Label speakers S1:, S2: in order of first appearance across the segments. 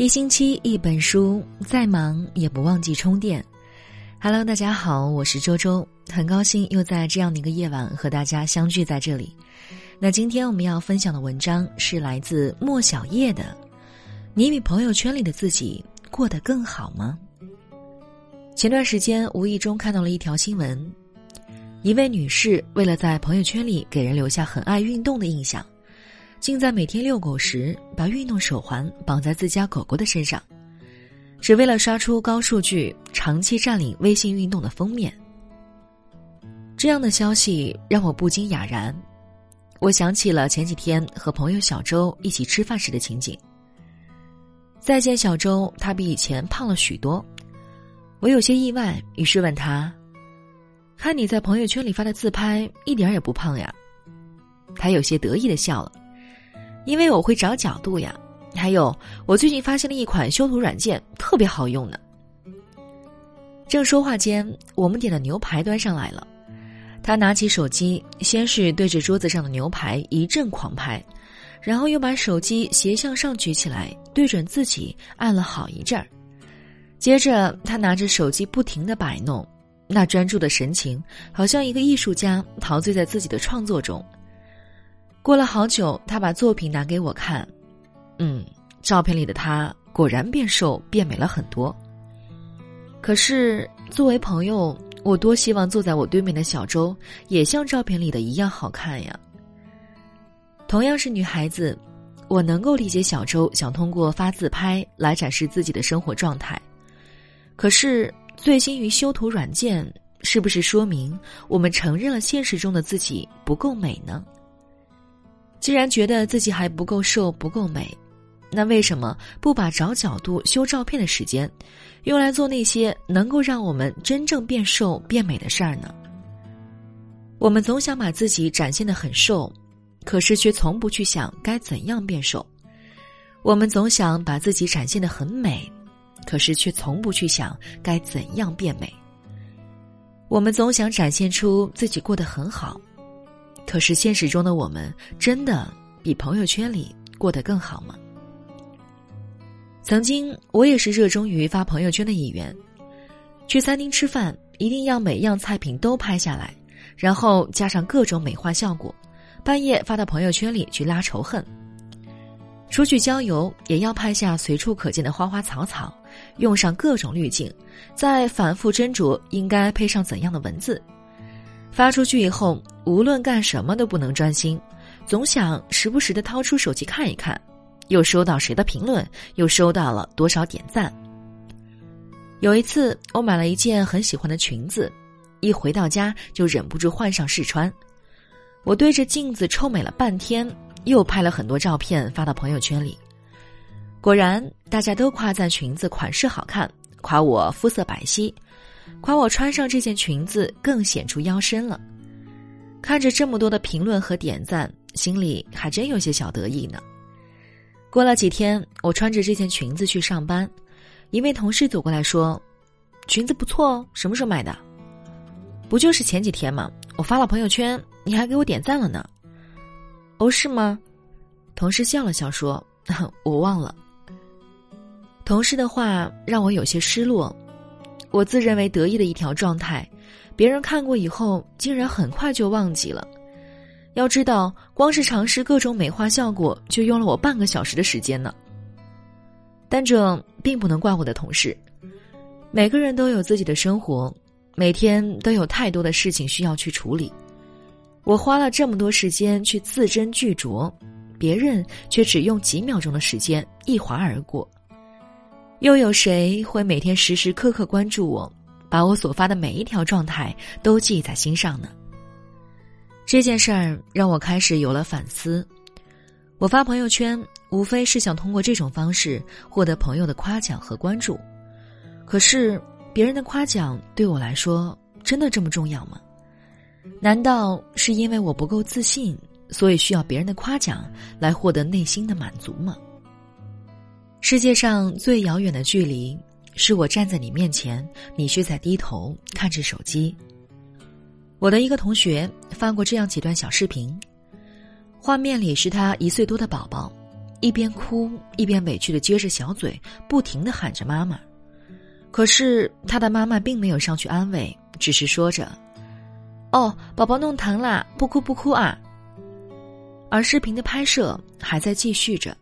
S1: 一星期一本书，再忙也不忘记充电。Hello，大家好，我是周周，很高兴又在这样的一个夜晚和大家相聚在这里。那今天我们要分享的文章是来自莫小叶的：“你比朋友圈里的自己过得更好吗？”前段时间无意中看到了一条新闻，一位女士为了在朋友圈里给人留下很爱运动的印象。竟在每天遛狗时把运动手环绑在自家狗狗的身上，只为了刷出高数据，长期占领微信运动的封面。这样的消息让我不禁哑然，我想起了前几天和朋友小周一起吃饭时的情景。再见小周，他比以前胖了许多，我有些意外，于是问他：“看你在朋友圈里发的自拍，一点也不胖呀。”他有些得意的笑了。因为我会找角度呀，还有我最近发现了一款修图软件，特别好用呢。正说话间，我们点的牛排端上来了，他拿起手机，先是对着桌子上的牛排一阵狂拍，然后又把手机斜向上举起来，对准自己按了好一阵儿，接着他拿着手机不停的摆弄，那专注的神情，好像一个艺术家陶醉在自己的创作中。过了好久，他把作品拿给我看，嗯，照片里的他果然变瘦变美了很多。可是作为朋友，我多希望坐在我对面的小周也像照片里的一样好看呀。同样是女孩子，我能够理解小周想通过发自拍来展示自己的生活状态，可是醉心于修图软件，是不是说明我们承认了现实中的自己不够美呢？既然觉得自己还不够瘦、不够美，那为什么不把找角度、修照片的时间，用来做那些能够让我们真正变瘦、变美的事儿呢？我们总想把自己展现的很瘦，可是却从不去想该怎样变瘦；我们总想把自己展现的很美，可是却从不去想该怎样变美；我们总想展现出自己过得很好。可是现实中的我们真的比朋友圈里过得更好吗？曾经我也是热衷于发朋友圈的一员，去餐厅吃饭一定要每样菜品都拍下来，然后加上各种美化效果，半夜发到朋友圈里去拉仇恨。出去郊游也要拍下随处可见的花花草草，用上各种滤镜，再反复斟酌应该配上怎样的文字。发出去以后，无论干什么都不能专心，总想时不时的掏出手机看一看，又收到谁的评论，又收到了多少点赞。有一次，我买了一件很喜欢的裙子，一回到家就忍不住换上试穿。我对着镜子臭美了半天，又拍了很多照片发到朋友圈里。果然，大家都夸赞裙子款式好看，夸我肤色白皙。夸我穿上这件裙子更显出腰身了，看着这么多的评论和点赞，心里还真有些小得意呢。过了几天，我穿着这件裙子去上班，一位同事走过来说：“裙子不错哦，什么时候买的？”“不就是前几天吗？我发了朋友圈，你还给我点赞了呢。”“哦，是吗？”同事笑了笑说：“ 我忘了。”同事的话让我有些失落。我自认为得意的一条状态，别人看过以后，竟然很快就忘记了。要知道，光是尝试各种美化效果，就用了我半个小时的时间呢。但这并不能怪我的同事，每个人都有自己的生活，每天都有太多的事情需要去处理。我花了这么多时间去字斟句酌，别人却只用几秒钟的时间一划而过。又有谁会每天时时刻刻关注我，把我所发的每一条状态都记在心上呢？这件事儿让我开始有了反思。我发朋友圈，无非是想通过这种方式获得朋友的夸奖和关注。可是，别人的夸奖对我来说真的这么重要吗？难道是因为我不够自信，所以需要别人的夸奖来获得内心的满足吗？世界上最遥远的距离，是我站在你面前，你却在低头看着手机。我的一个同学发过这样几段小视频，画面里是他一岁多的宝宝，一边哭一边委屈的撅着小嘴，不停的喊着妈妈。可是他的妈妈并没有上去安慰，只是说着：“哦，宝宝弄疼啦，不哭不哭啊。”而视频的拍摄还在继续着，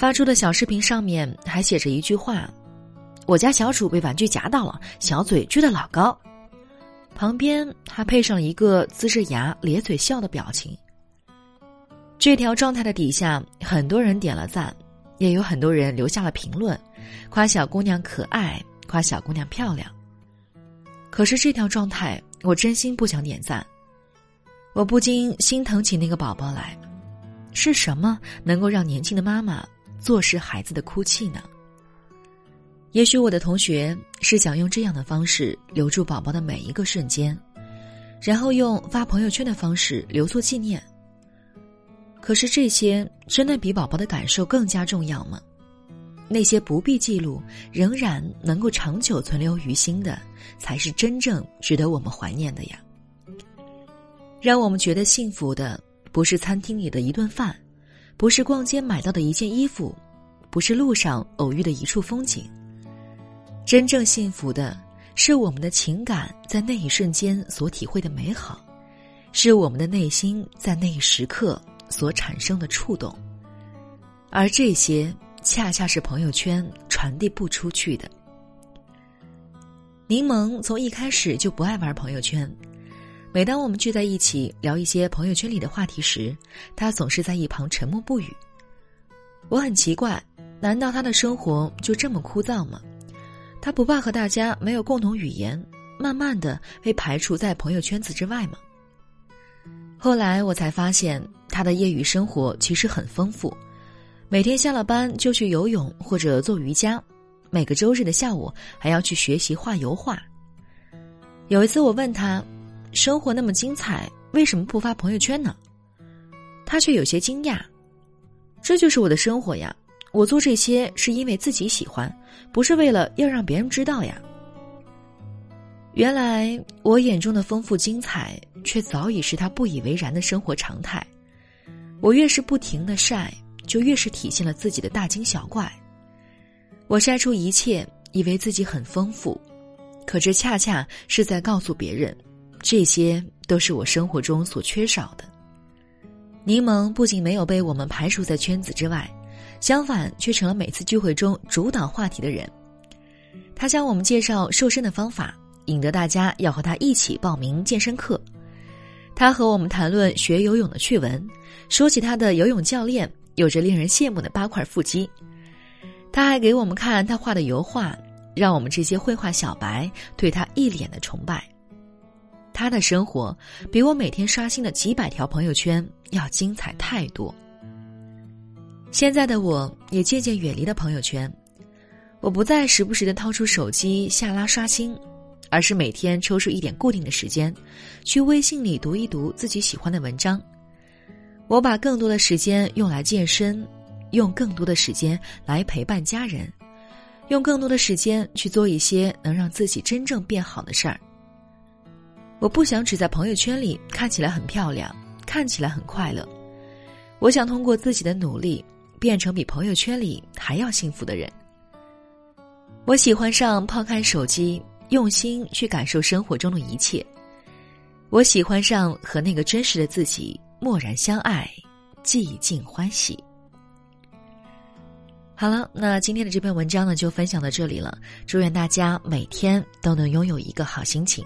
S1: 发出的小视频上面还写着一句话：“我家小主被玩具夹到了，小嘴撅得老高。”旁边还配上了一个呲着牙咧嘴笑的表情。这条状态的底下，很多人点了赞，也有很多人留下了评论，夸小姑娘可爱，夸小姑娘漂亮。可是这条状态，我真心不想点赞。我不禁心疼起那个宝宝来，是什么能够让年轻的妈妈坐视孩子的哭泣呢？也许我的同学是想用这样的方式留住宝宝的每一个瞬间，然后用发朋友圈的方式留作纪念。可是这些真的比宝宝的感受更加重要吗？那些不必记录，仍然能够长久存留于心的，才是真正值得我们怀念的呀。让我们觉得幸福的，不是餐厅里的一顿饭，不是逛街买到的一件衣服，不是路上偶遇的一处风景。真正幸福的，是我们的情感在那一瞬间所体会的美好，是我们的内心在那一时刻。所产生的触动，而这些恰恰是朋友圈传递不出去的。柠檬从一开始就不爱玩朋友圈，每当我们聚在一起聊一些朋友圈里的话题时，他总是在一旁沉默不语。我很奇怪，难道他的生活就这么枯燥吗？他不怕和大家没有共同语言，慢慢的被排除在朋友圈子之外吗？后来我才发现。他的业余生活其实很丰富，每天下了班就去游泳或者做瑜伽，每个周日的下午还要去学习画油画。有一次我问他，生活那么精彩，为什么不发朋友圈呢？他却有些惊讶，这就是我的生活呀，我做这些是因为自己喜欢，不是为了要让别人知道呀。原来我眼中的丰富精彩，却早已是他不以为然的生活常态。我越是不停的晒，就越是体现了自己的大惊小怪。我晒出一切，以为自己很丰富，可这恰恰是在告诉别人，这些都是我生活中所缺少的。柠檬不仅没有被我们排除在圈子之外，相反却成了每次聚会中主导话题的人。他向我们介绍瘦身的方法，引得大家要和他一起报名健身课。他和我们谈论学游泳的趣闻，说起他的游泳教练有着令人羡慕的八块腹肌。他还给我们看他画的油画，让我们这些绘画小白对他一脸的崇拜。他的生活比我每天刷新的几百条朋友圈要精彩太多。现在的我也渐渐远离了朋友圈，我不再时不时的掏出手机下拉刷新。而是每天抽出一点固定的时间，去微信里读一读自己喜欢的文章。我把更多的时间用来健身，用更多的时间来陪伴家人，用更多的时间去做一些能让自己真正变好的事儿。我不想只在朋友圈里看起来很漂亮，看起来很快乐。我想通过自己的努力，变成比朋友圈里还要幸福的人。我喜欢上抛开手机。用心去感受生活中的一切，我喜欢上和那个真实的自己默然相爱，寂静欢喜。好了，那今天的这篇文章呢，就分享到这里了。祝愿大家每天都能拥有一个好心情。